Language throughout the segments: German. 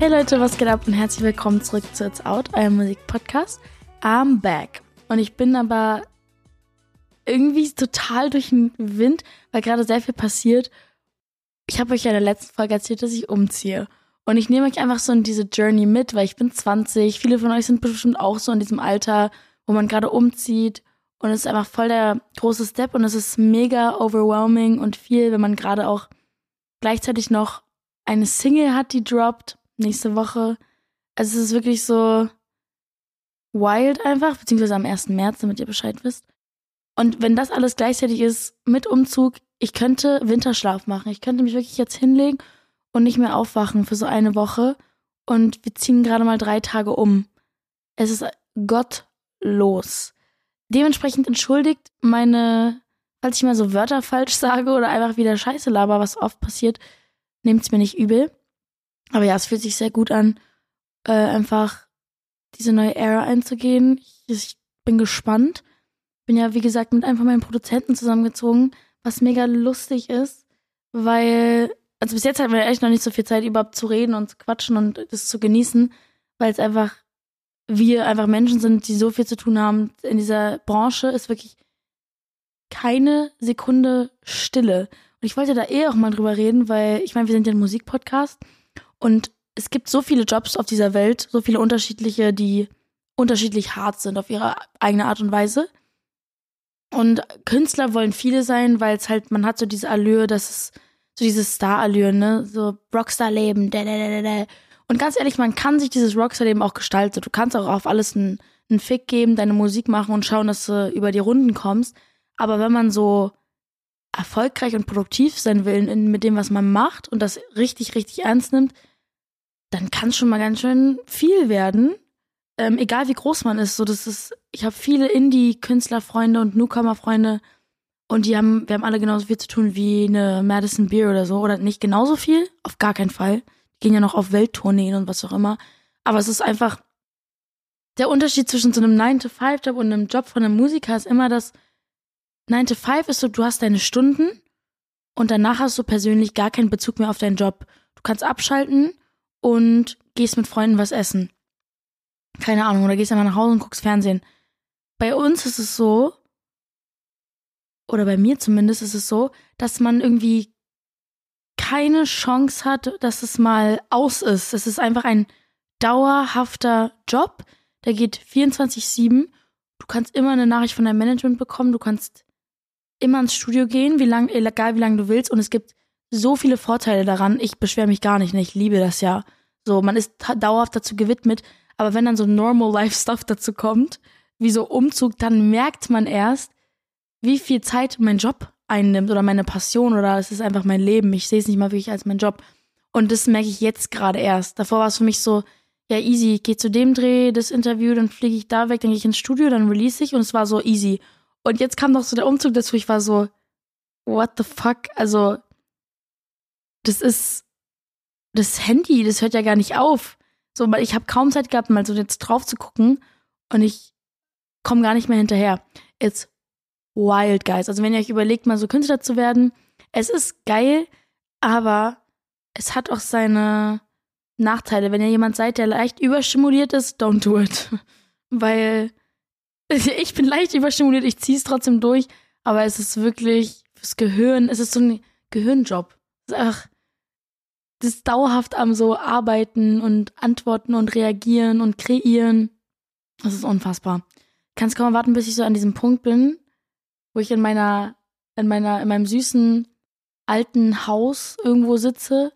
Hey Leute, was geht ab und herzlich willkommen zurück zu It's Out, eurem Musikpodcast. I'm back. Und ich bin aber irgendwie total durch den Wind, weil gerade sehr viel passiert. Ich habe euch ja in der letzten Folge erzählt, dass ich umziehe. Und ich nehme euch einfach so in diese Journey mit, weil ich bin 20. Viele von euch sind bestimmt auch so in diesem Alter, wo man gerade umzieht. Und es ist einfach voll der große Step und es ist mega overwhelming und viel, wenn man gerade auch gleichzeitig noch eine Single hat, die droppt nächste Woche. Also es ist wirklich so wild einfach, beziehungsweise am 1. März, damit ihr Bescheid wisst. Und wenn das alles gleichzeitig ist mit Umzug, ich könnte Winterschlaf machen. Ich könnte mich wirklich jetzt hinlegen und nicht mehr aufwachen für so eine Woche. Und wir ziehen gerade mal drei Tage um. Es ist gottlos. Dementsprechend entschuldigt meine, falls ich mal so Wörter falsch sage oder einfach wieder Scheiße laber, was oft passiert, nehmt es mir nicht übel. Aber ja, es fühlt sich sehr gut an, äh, einfach diese neue Ära einzugehen. Ich, ich bin gespannt. Bin ja, wie gesagt, mit einem von meinen Produzenten zusammengezogen, was mega lustig ist, weil, also bis jetzt hatten wir echt noch nicht so viel Zeit, überhaupt zu reden und zu quatschen und das zu genießen, weil es einfach, wir einfach Menschen sind, die so viel zu tun haben. In dieser Branche ist wirklich keine Sekunde Stille. Und ich wollte da eh auch mal drüber reden, weil ich meine, wir sind ja ein Musikpodcast und es gibt so viele Jobs auf dieser Welt, so viele unterschiedliche, die unterschiedlich hart sind auf ihre eigene Art und Weise. Und Künstler wollen viele sein, weil es halt, man hat so diese Allure, das ist so dieses Star-Allure, ne? So Rockstar-Leben, Und ganz ehrlich, man kann sich dieses Rockstar-Leben auch gestalten. Du kannst auch auf alles einen, einen Fick geben, deine Musik machen und schauen, dass du über die Runden kommst. Aber wenn man so erfolgreich und produktiv sein will in, mit dem, was man macht und das richtig, richtig ernst nimmt, dann kann es schon mal ganz schön viel werden. Ähm, egal wie groß man ist. So, das ist, ich habe viele Indie-Künstlerfreunde und Newcomer-Freunde und die haben, wir haben alle genauso viel zu tun wie eine Madison Beer oder so. Oder nicht genauso viel, auf gar keinen Fall. Die gehen ja noch auf Welttourneen und was auch immer. Aber es ist einfach, der Unterschied zwischen so einem 9-to-5-Job und einem Job von einem Musiker ist immer, dass 9-to-5 ist so, du hast deine Stunden und danach hast du persönlich gar keinen Bezug mehr auf deinen Job. Du kannst abschalten und gehst mit Freunden was essen. Keine Ahnung, oder gehst einfach nach Hause und guckst Fernsehen. Bei uns ist es so, oder bei mir zumindest ist es so, dass man irgendwie keine Chance hat, dass es mal aus ist. Es ist einfach ein dauerhafter Job, der geht 24-7. Du kannst immer eine Nachricht von deinem Management bekommen, du kannst immer ins Studio gehen, wie lang, egal wie lange du willst. Und es gibt so viele Vorteile daran. Ich beschwere mich gar nicht, ne? ich liebe das ja. So, man ist dauerhaft dazu gewidmet, aber wenn dann so Normal Life Stuff dazu kommt, wie so Umzug, dann merkt man erst, wie viel Zeit mein Job einnimmt oder meine Passion oder es ist einfach mein Leben. Ich sehe es nicht mal wirklich als mein Job. Und das merke ich jetzt gerade erst. Davor war es für mich so, ja, easy, ich gehe zu dem Dreh, das Interview, dann fliege ich da weg, dann gehe ich ins Studio, dann release ich und es war so easy. Und jetzt kam doch so der Umzug dazu, ich war so, what the fuck? Also, das ist das Handy, das hört ja gar nicht auf. So, weil ich habe kaum Zeit gehabt, mal so jetzt drauf zu gucken und ich komme gar nicht mehr hinterher. It's wild, guys. Also wenn ihr euch überlegt, mal so Künstler zu werden, es ist geil, aber es hat auch seine Nachteile. Wenn ihr jemand seid, der leicht überstimuliert ist, don't do it. Weil ich bin leicht überstimuliert, ich ziehe es trotzdem durch, aber es ist wirklich fürs Gehirn, es ist so ein Gehirnjob. Ach, das dauerhaft am so arbeiten und antworten und reagieren und kreieren. Das ist unfassbar. Ich kann es kaum warten, bis ich so an diesem Punkt bin, wo ich in meiner, in meiner, in meinem süßen alten Haus irgendwo sitze,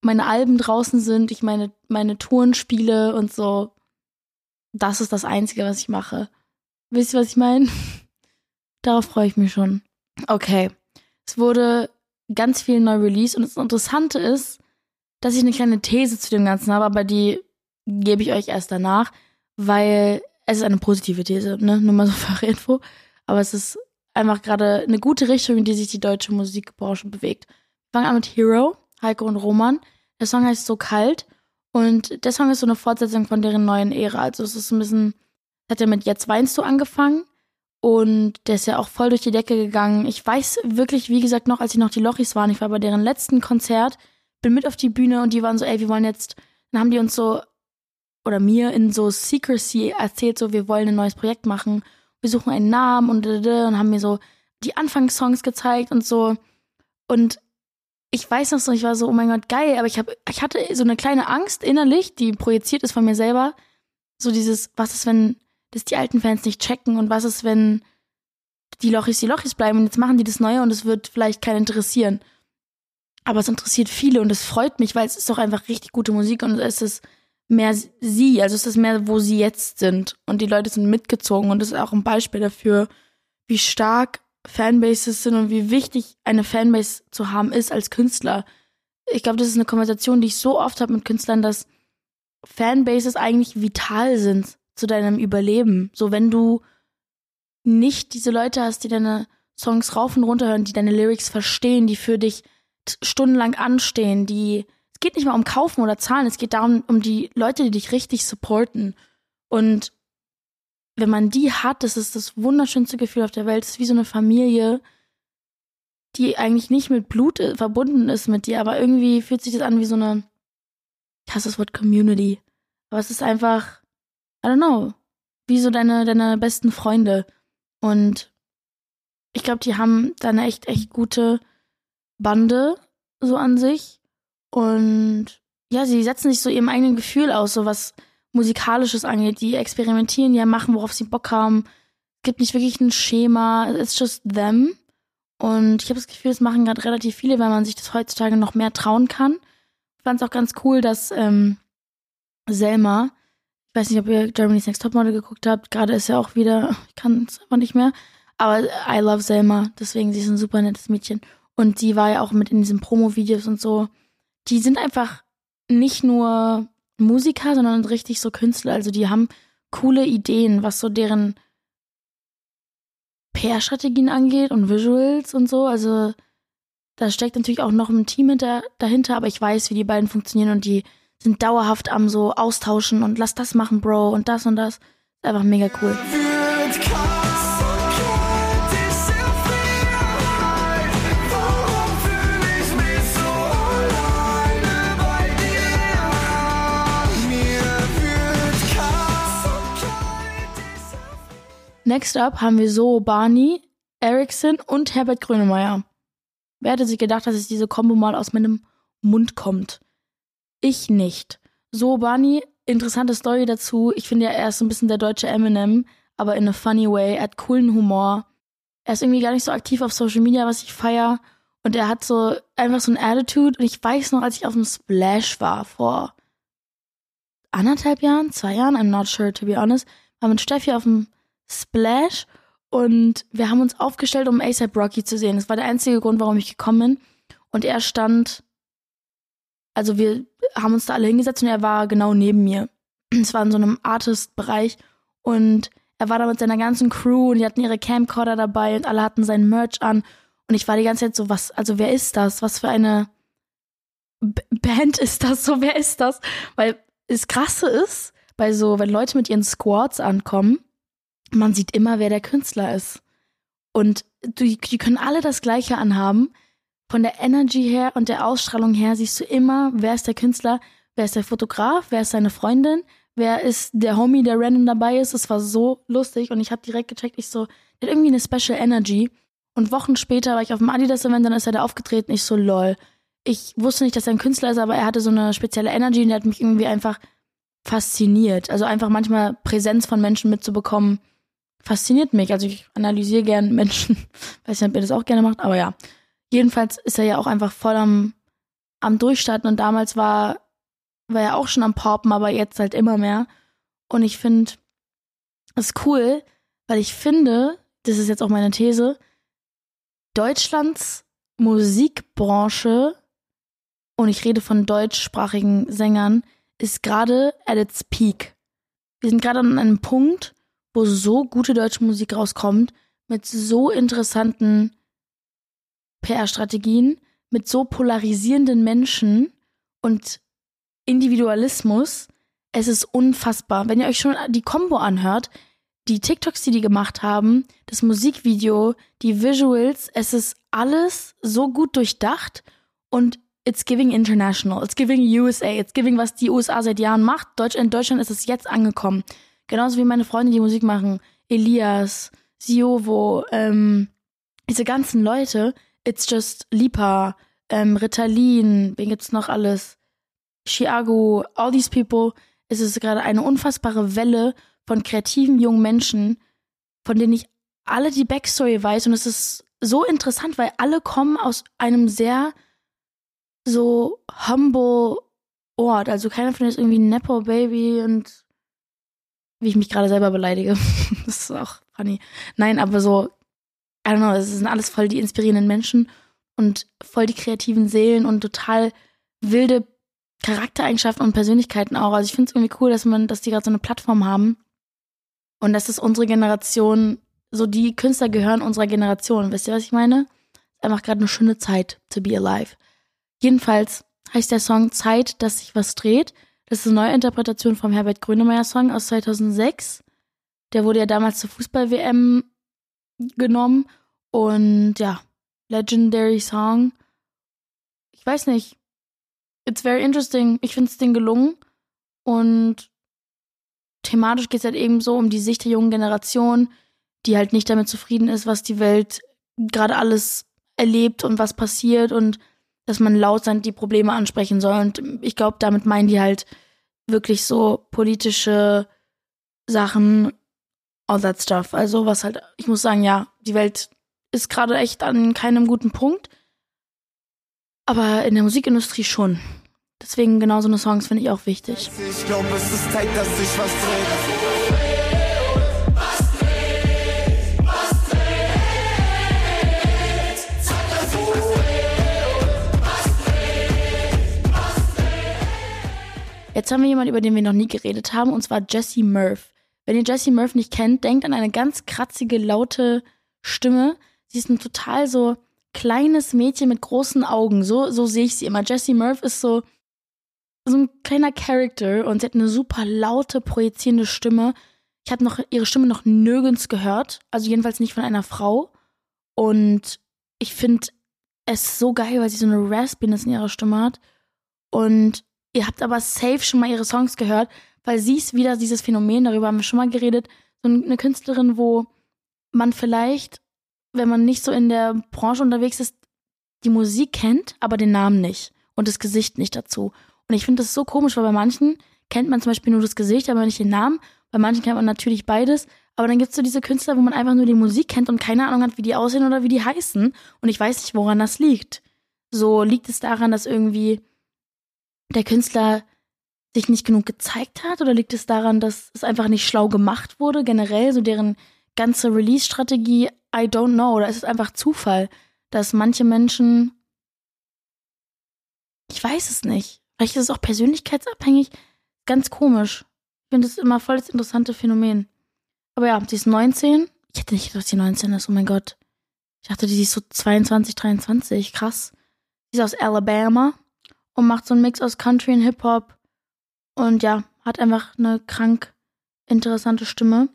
meine Alben draußen sind, ich meine, meine Touren spiele und so. Das ist das Einzige, was ich mache. Wisst ihr, was ich meine? Darauf freue ich mich schon. Okay. Es wurde ganz viel neu released. Und das Interessante ist, dass ich eine kleine These zu dem Ganzen habe, aber die gebe ich euch erst danach, weil es ist eine positive These, ne? Nur mal so für Info. Aber es ist einfach gerade eine gute Richtung, in die sich die deutsche Musikbranche bewegt. Wir fangen an mit Hero, Heiko und Roman. Der Song heißt So kalt und der Song ist so eine Fortsetzung von deren neuen Ära. Also es ist ein bisschen, hat ja mit Jetzt weinst du angefangen und der ist ja auch voll durch die Decke gegangen. Ich weiß wirklich, wie gesagt, noch, als sie noch die Lochis waren, ich war bei deren letzten Konzert, bin mit auf die Bühne und die waren so, ey, wir wollen jetzt, dann haben die uns so, oder mir in so Secrecy erzählt, so, wir wollen ein neues Projekt machen, wir suchen einen Namen und, und haben mir so die Anfangssongs gezeigt und so. Und ich weiß noch so, ich war so, oh mein Gott, geil, aber ich habe, ich hatte so eine kleine Angst innerlich, die projiziert ist von mir selber. So dieses, was ist, wenn das die alten Fans nicht checken und was ist, wenn die Lochis die Lochis bleiben und jetzt machen die das Neue und es wird vielleicht keinen interessieren. Aber es interessiert viele und es freut mich, weil es ist doch einfach richtig gute Musik und es ist mehr sie, also es ist mehr, wo sie jetzt sind und die Leute sind mitgezogen und das ist auch ein Beispiel dafür, wie stark Fanbases sind und wie wichtig eine Fanbase zu haben ist als Künstler. Ich glaube, das ist eine Konversation, die ich so oft habe mit Künstlern, dass Fanbases eigentlich vital sind zu deinem Überleben. So, wenn du nicht diese Leute hast, die deine Songs rauf und runter hören, die deine Lyrics verstehen, die für dich stundenlang anstehen, die es geht nicht mal um kaufen oder zahlen, es geht darum um die Leute, die dich richtig supporten. Und wenn man die hat, das ist das wunderschönste Gefühl auf der Welt. Es ist wie so eine Familie, die eigentlich nicht mit Blut äh, verbunden ist mit dir, aber irgendwie fühlt sich das an wie so eine, ich hasse das Wort Community. Aber es ist einfach, I don't know, wie so deine, deine besten Freunde. Und ich glaube, die haben da eine echt, echt gute Bande so an sich. Und ja, sie setzen sich so ihrem eigenen Gefühl aus, so was Musikalisches angeht. Die experimentieren ja, machen, worauf sie Bock haben. Es gibt nicht wirklich ein Schema. It's just them. Und ich habe das Gefühl, es machen gerade relativ viele, weil man sich das heutzutage noch mehr trauen kann. Ich fand es auch ganz cool, dass ähm, Selma, ich weiß nicht, ob ihr Germany's Next Topmodel geguckt habt, gerade ist ja auch wieder, ich kann es einfach nicht mehr, aber I love Selma, deswegen sie ist ein super nettes Mädchen. Und sie war ja auch mit in diesen Promo-Videos und so. Die sind einfach nicht nur Musiker, sondern richtig so Künstler. Also die haben coole Ideen, was so deren PR-Strategien angeht und Visuals und so. Also da steckt natürlich auch noch ein Team hinter, dahinter, aber ich weiß, wie die beiden funktionieren und die sind dauerhaft am so austauschen und lass das machen, Bro, und das und das. Einfach mega cool. Next up haben wir so Barney, Ericsson und Herbert Grönemeyer. Wer hätte sich gedacht, dass es diese Kombo mal aus meinem Mund kommt? Ich nicht. So Barney, interessante Story dazu. Ich finde ja, er ist so ein bisschen der deutsche Eminem, aber in a funny way. Er hat coolen Humor. Er ist irgendwie gar nicht so aktiv auf Social Media, was ich feier. Und er hat so einfach so ein Attitude. Und ich weiß noch, als ich auf dem Splash war vor anderthalb Jahren, zwei Jahren, I'm not sure to be honest, war mit Steffi auf dem Splash und wir haben uns aufgestellt, um ASAP Rocky zu sehen. Das war der einzige Grund, warum ich gekommen bin. Und er stand, also wir haben uns da alle hingesetzt und er war genau neben mir. Es war in so einem Artist-Bereich und er war da mit seiner ganzen Crew und die hatten ihre Camcorder dabei und alle hatten seinen Merch an. Und ich war die ganze Zeit so, was, also wer ist das? Was für eine B Band ist das? So, wer ist das? Weil das Krasse ist, bei so, wenn Leute mit ihren Squads ankommen, man sieht immer, wer der Künstler ist. Und die, die können alle das Gleiche anhaben. Von der Energy her und der Ausstrahlung her siehst du immer, wer ist der Künstler, wer ist der Fotograf, wer ist seine Freundin, wer ist der Homie, der random dabei ist. Es war so lustig und ich habe direkt gecheckt, ich so, der hat irgendwie eine Special Energy. Und Wochen später war ich auf dem Adidas-Event, dann ist er da aufgetreten. Ich so, lol. Ich wusste nicht, dass er ein Künstler ist, aber er hatte so eine spezielle Energy und der hat mich irgendwie einfach fasziniert. Also einfach manchmal Präsenz von Menschen mitzubekommen, fasziniert mich. Also ich analysiere gern Menschen. Weiß nicht, ob ihr das auch gerne macht, aber ja. Jedenfalls ist er ja auch einfach voll am, am Durchstarten und damals war, war er auch schon am Poppen, aber jetzt halt immer mehr. Und ich finde es cool, weil ich finde, das ist jetzt auch meine These, Deutschlands Musikbranche, und ich rede von deutschsprachigen Sängern, ist gerade at its peak. Wir sind gerade an einem Punkt, wo so gute deutsche Musik rauskommt, mit so interessanten PR-Strategien, mit so polarisierenden Menschen und Individualismus. Es ist unfassbar. Wenn ihr euch schon die Combo anhört, die TikToks, die die gemacht haben, das Musikvideo, die Visuals, es ist alles so gut durchdacht und it's giving international, it's giving USA, it's giving, was die USA seit Jahren macht. In Deutschland ist es jetzt angekommen. Genauso wie meine Freunde, die Musik machen. Elias, Siovo, ähm, diese ganzen Leute. It's just Lipa, ähm, Ritalin, wen gibt's noch alles? Chiago, all these people. Es ist gerade eine unfassbare Welle von kreativen jungen Menschen, von denen ich alle die Backstory weiß. Und es ist so interessant, weil alle kommen aus einem sehr so humble Ort. Also keiner von denen ist irgendwie ein Nepo Baby und wie ich mich gerade selber beleidige. das ist auch funny. Nein, aber so, I don't know, es sind alles voll die inspirierenden Menschen und voll die kreativen Seelen und total wilde Charaktereigenschaften und Persönlichkeiten auch. Also ich finde es irgendwie cool, dass man, dass die gerade so eine Plattform haben und dass es unsere Generation, so die Künstler gehören unserer Generation. Wisst ihr, was ich meine? Einfach gerade eine schöne Zeit to be alive. Jedenfalls heißt der Song Zeit, dass sich was dreht. Das ist eine neue Interpretation vom Herbert Grönemeyer Song aus 2006. Der wurde ja damals zur Fußball-WM genommen und ja, legendary Song. Ich weiß nicht. It's very interesting. Ich finde es Ding gelungen und thematisch geht es halt eben so um die Sicht der jungen Generation, die halt nicht damit zufrieden ist, was die Welt gerade alles erlebt und was passiert und dass man laut sein die Probleme ansprechen soll. Und ich glaube, damit meinen die halt wirklich so politische Sachen, all that stuff. Also was halt, ich muss sagen, ja, die Welt ist gerade echt an keinem guten Punkt. Aber in der Musikindustrie schon. Deswegen genau so eine Songs finde ich auch wichtig. Ich glaube, es ist Zeit, dass sich was dreht. Jetzt haben wir jemanden, über den wir noch nie geredet haben, und zwar Jessie Murph. Wenn ihr Jessie Murph nicht kennt, denkt an eine ganz kratzige, laute Stimme. Sie ist ein total so kleines Mädchen mit großen Augen. So, so sehe ich sie immer. Jessie Murph ist so, so ein kleiner Character und sie hat eine super laute, projizierende Stimme. Ich habe noch ihre Stimme noch nirgends gehört, also jedenfalls nicht von einer Frau. Und ich finde es so geil, weil sie so eine Raspiness in ihrer Stimme hat. Und Ihr habt aber safe schon mal ihre Songs gehört, weil sie ist wieder dieses Phänomen, darüber haben wir schon mal geredet, so eine Künstlerin, wo man vielleicht, wenn man nicht so in der Branche unterwegs ist, die Musik kennt, aber den Namen nicht und das Gesicht nicht dazu. Und ich finde das so komisch, weil bei manchen kennt man zum Beispiel nur das Gesicht, aber nicht den Namen. Bei manchen kennt man natürlich beides. Aber dann gibt es so diese Künstler, wo man einfach nur die Musik kennt und keine Ahnung hat, wie die aussehen oder wie die heißen. Und ich weiß nicht, woran das liegt. So liegt es daran, dass irgendwie der Künstler sich nicht genug gezeigt hat? Oder liegt es daran, dass es einfach nicht schlau gemacht wurde, generell, so deren ganze Release-Strategie? I don't know. Oder ist es einfach Zufall, dass manche Menschen. Ich weiß es nicht. Vielleicht ist es auch persönlichkeitsabhängig. Ganz komisch. Ich finde es immer voll das interessante Phänomen. Aber ja, sie ist 19. Ich hätte nicht gedacht, dass sie 19 ist. Oh mein Gott. Ich dachte, die ist so 22, 23. Krass. Sie ist aus Alabama und macht so einen Mix aus Country und Hip-Hop. Und ja, hat einfach eine krank interessante Stimme.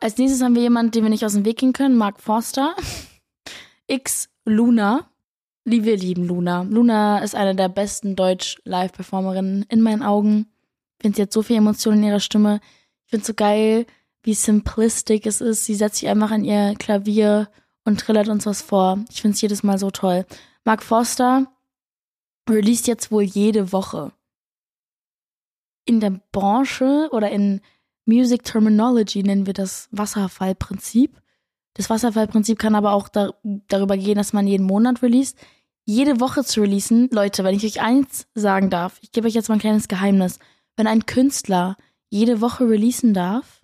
Als nächstes haben wir jemanden, den wir nicht aus dem Weg gehen können, Mark Forster. X Luna. Wir lieben Luna. Luna ist eine der besten Deutsch-Live-Performerinnen in meinen Augen. Ich finde, sie hat so viel Emotionen in ihrer Stimme. Ich finde es so geil, wie simplistic es ist. Sie setzt sich einfach an ihr Klavier und trillert uns was vor. Ich finde es jedes Mal so toll. Mark Forster released jetzt wohl jede Woche. In der Branche oder in Music Terminology nennen wir das Wasserfallprinzip. Das Wasserfallprinzip kann aber auch da, darüber gehen, dass man jeden Monat release. Jede Woche zu releasen, Leute, wenn ich euch eins sagen darf, ich gebe euch jetzt mal ein kleines Geheimnis. Wenn ein Künstler jede Woche releasen darf,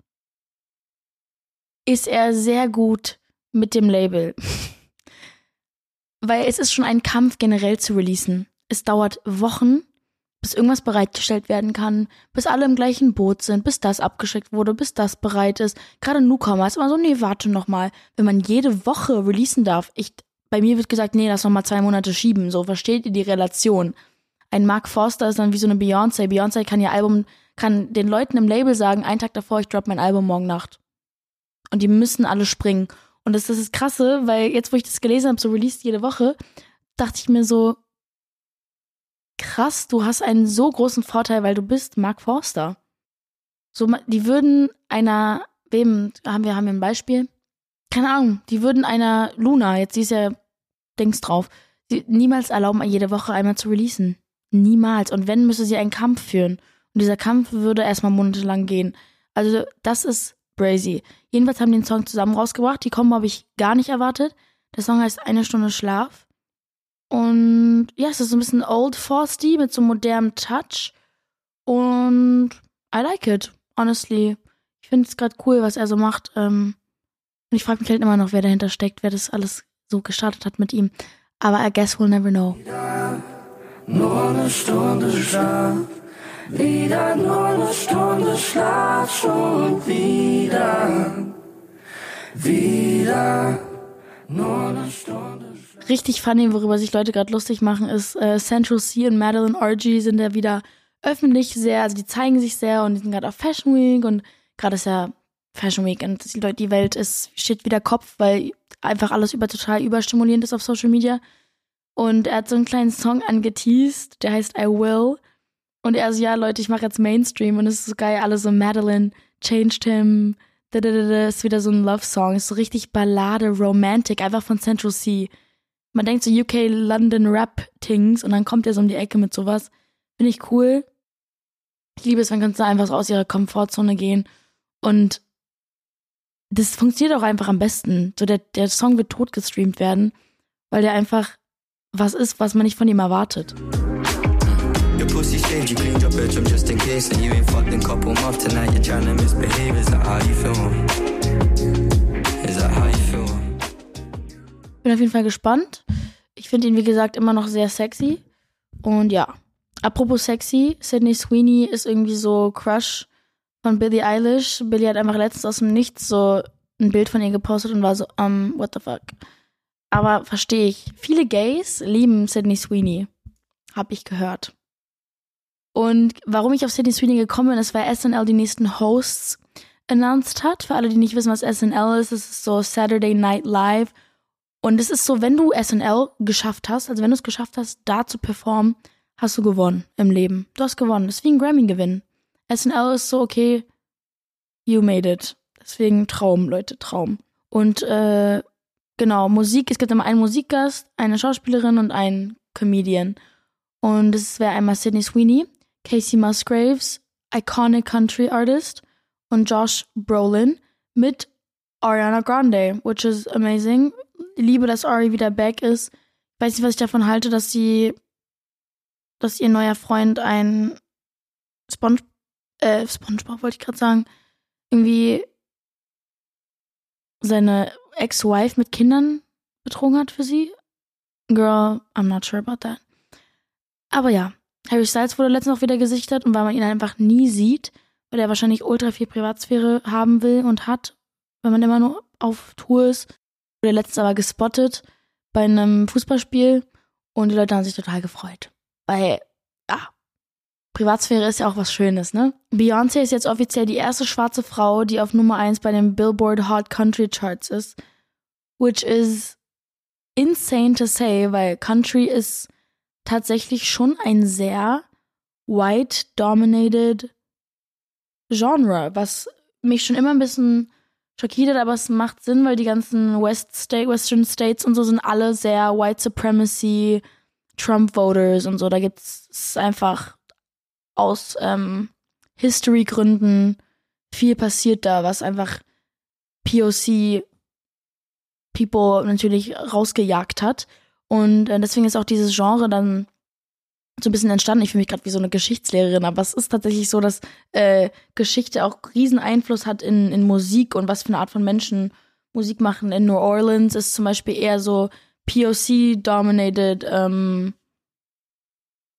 ist er sehr gut mit dem Label. Weil es ist schon ein Kampf generell zu releasen. Es dauert Wochen, bis irgendwas bereitgestellt werden kann, bis alle im gleichen Boot sind, bis das abgeschickt wurde, bis das bereit ist. Gerade Newcomer ist immer so, nee, warte noch mal. Wenn man jede Woche releasen darf, ich bei mir wird gesagt, nee, lass noch mal zwei Monate schieben. So, versteht ihr die Relation? Ein Mark Forster ist dann wie so eine Beyoncé. Beyoncé kann ihr Album, kann den Leuten im Label sagen, einen Tag davor, ich drop mein Album morgen Nacht. Und die müssen alle springen. Und das, das ist krasse, weil jetzt, wo ich das gelesen habe, so released jede Woche, dachte ich mir so, krass, du hast einen so großen Vorteil, weil du bist Mark Forster. So, die würden einer, wem, haben wir, haben wir ein Beispiel? Keine Ahnung, die würden einer Luna, jetzt sie ist ja Dings drauf, niemals erlauben, jede Woche einmal zu releasen. Niemals. Und wenn, müsste sie einen Kampf führen. Und dieser Kampf würde erstmal monatelang gehen. Also, das ist crazy. Jedenfalls haben die den Song zusammen rausgebracht. Die Kombo habe ich gar nicht erwartet. Der Song heißt Eine Stunde Schlaf. Und ja, es ist so ein bisschen Old Forsty mit so modernem Touch. Und I like it, honestly. Ich finde es gerade cool, was er so macht. Ähm, und ich frage mich halt immer noch, wer dahinter steckt, wer das alles so gestartet hat mit ihm. Aber I guess we'll never know. Nur eine Stunde Schlaf, wieder nur eine Stunde Schlaf, schon wieder, wieder, Richtig funny, worüber sich Leute gerade lustig machen, ist äh, Central C und Madeline Orgy sind ja wieder öffentlich sehr, also die zeigen sich sehr und die sind gerade auf Fashion Week und gerade ist ja Fashion Week und die, die Welt ist, steht wieder Kopf, weil einfach alles über total überstimulierend ist auf Social Media. Und er hat so einen kleinen Song angeteased, der heißt I Will. Und er so, ja, Leute, ich mache jetzt Mainstream und es ist so geil, alle so Madeline, changed him, ist wieder so ein Love-Song, ist so richtig Ballade, Romantic, einfach von Central C. Man denkt so UK London Rap-Things und dann kommt er so um die Ecke mit sowas. Finde ich cool. Ich liebe es, wenn Künstler einfach so aus ihrer Komfortzone gehen. Und das funktioniert auch einfach am besten. So der, der Song wird tot gestreamt werden, weil der einfach was ist, was man nicht von ihm erwartet. Your pussy stained, you cleaned your bedroom just in case And you ain't fucked in couple months tonight You're trying to misbehave, is that how you feel? Is that how you feel? Bin auf jeden Fall gespannt. Ich finde ihn, wie gesagt, immer noch sehr sexy. Und ja, apropos sexy, Sydney Sweeney ist irgendwie so Crush von Billie Eilish. Billie hat einfach letztens aus dem Nichts so ein Bild von ihr gepostet und war so, um, what the fuck. Aber verstehe ich. Viele Gays lieben Sydney Sweeney. Hab ich gehört. Und warum ich auf Sydney Sweeney gekommen bin, ist, weil SNL die nächsten Hosts announced hat. Für alle, die nicht wissen, was SNL ist, es ist so Saturday Night Live. Und es ist so, wenn du SNL geschafft hast, also wenn du es geschafft hast, da zu performen, hast du gewonnen im Leben. Du hast gewonnen. Das ist wie ein Grammy-Gewinn. SNL ist so, okay, you made it. Deswegen Traum, Leute, Traum. Und äh, genau, Musik, es gibt immer einen Musikgast, eine Schauspielerin und einen Comedian. Und es wäre einmal Sydney Sweeney, Casey Musgraves, Iconic Country Artist und Josh Brolin mit Ariana Grande, which is amazing. Liebe, dass Ari wieder back ist. Weiß nicht, was ich davon halte, dass sie, dass ihr neuer Freund ein Sponge, äh, SpongeBob wollte ich gerade sagen, irgendwie seine Ex-Wife mit Kindern betrogen hat für sie. Girl, I'm not sure about that. Aber ja, Harry Styles wurde letztens auch wieder gesichtet und weil man ihn einfach nie sieht, weil er wahrscheinlich ultra viel Privatsphäre haben will und hat, wenn man immer nur auf Tour ist, wurde letztens aber gespottet bei einem Fußballspiel und die Leute haben sich total gefreut. Weil, ja, Privatsphäre ist ja auch was Schönes, ne? Beyoncé ist jetzt offiziell die erste schwarze Frau, die auf Nummer 1 bei den Billboard Hot Country Charts ist. Which is insane to say, weil Country ist tatsächlich schon ein sehr white-dominated Genre, was mich schon immer ein bisschen schockiert hat, aber es macht Sinn, weil die ganzen West State, Western States und so sind alle sehr White Supremacy, Trump-Voters und so. Da gibt es einfach aus ähm, History-Gründen viel passiert da, was einfach POC People natürlich rausgejagt hat. Und äh, deswegen ist auch dieses Genre dann so ein bisschen entstanden. Ich fühle mich gerade wie so eine Geschichtslehrerin, aber es ist tatsächlich so, dass äh, Geschichte auch riesen Einfluss hat in, in Musik und was für eine Art von Menschen Musik machen. In New Orleans ist zum Beispiel eher so POC-dominated ähm,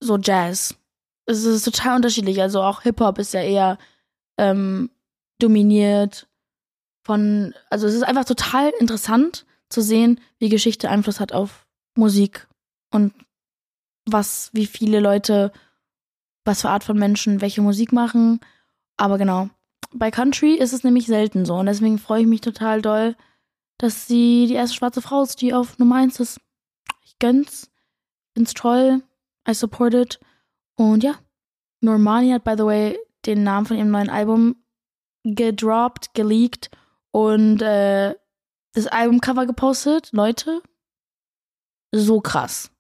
so Jazz es ist total unterschiedlich. Also auch Hip-Hop ist ja eher ähm, dominiert von, also es ist einfach total interessant zu sehen, wie Geschichte Einfluss hat auf Musik und was, wie viele Leute, was für Art von Menschen welche Musik machen. Aber genau, bei Country ist es nämlich selten so und deswegen freue ich mich total doll, dass sie die erste schwarze Frau ist, die auf Nummer 1 ist. Ich gönn's, find's toll, I support it und ja, Normani hat by the way den Namen von ihrem neuen Album gedroppt, geleakt und äh, das Albumcover gepostet. Leute, so krass.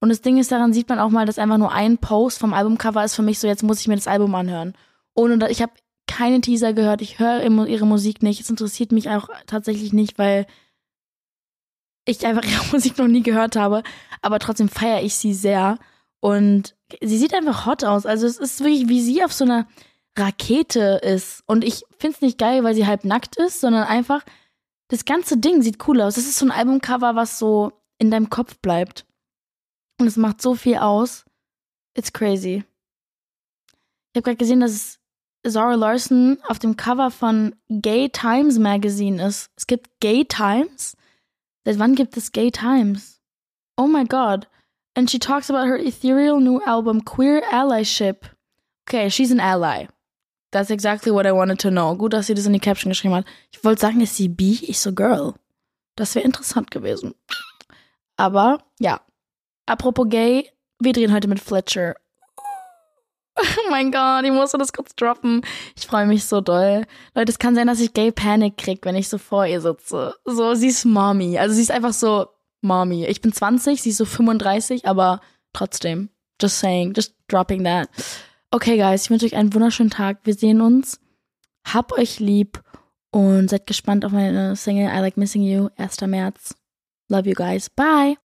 Und das Ding ist, daran sieht man auch mal, dass einfach nur ein Post vom Albumcover ist für mich so, jetzt muss ich mir das Album anhören. Ohne ich habe keine Teaser gehört, ich höre ihre Musik nicht. Es interessiert mich auch tatsächlich nicht, weil ich einfach ihre Musik noch nie gehört habe. Aber trotzdem feiere ich sie sehr. Und sie sieht einfach hot aus. Also es ist wirklich, wie sie auf so einer Rakete ist. Und ich finde es nicht geil, weil sie halb nackt ist, sondern einfach, das ganze Ding sieht cool aus. Das ist so ein Albumcover, was so in deinem Kopf bleibt. Und es macht so viel aus. It's crazy. Ich habe gerade gesehen, dass Zara Larson auf dem Cover von Gay Times Magazine ist. Es gibt Gay Times? Seit wann gibt es Gay Times? Oh my god. And she talks about her ethereal new album Queer Allyship. Okay, she's an ally. That's exactly what I wanted to know. Gut, dass sie das in die Caption geschrieben hat. Ich wollte sagen, ist sie bi? Ich so, Girl. Das wäre interessant gewesen. Aber ja. Apropos gay, wir drehen heute mit Fletcher. Oh mein Gott, ich musste das kurz droppen. Ich freue mich so doll. Leute, es kann sein, dass ich Gay Panic krieg, wenn ich so vor ihr sitze. So, sie ist Mommy. Also sie ist einfach so Mommy. Ich bin 20, sie ist so 35, aber trotzdem. Just saying, just dropping that. Okay, guys, ich wünsche euch einen wunderschönen Tag. Wir sehen uns. Hab euch lieb und seid gespannt auf meine Single I Like Missing You, 1. März. Love you guys. Bye.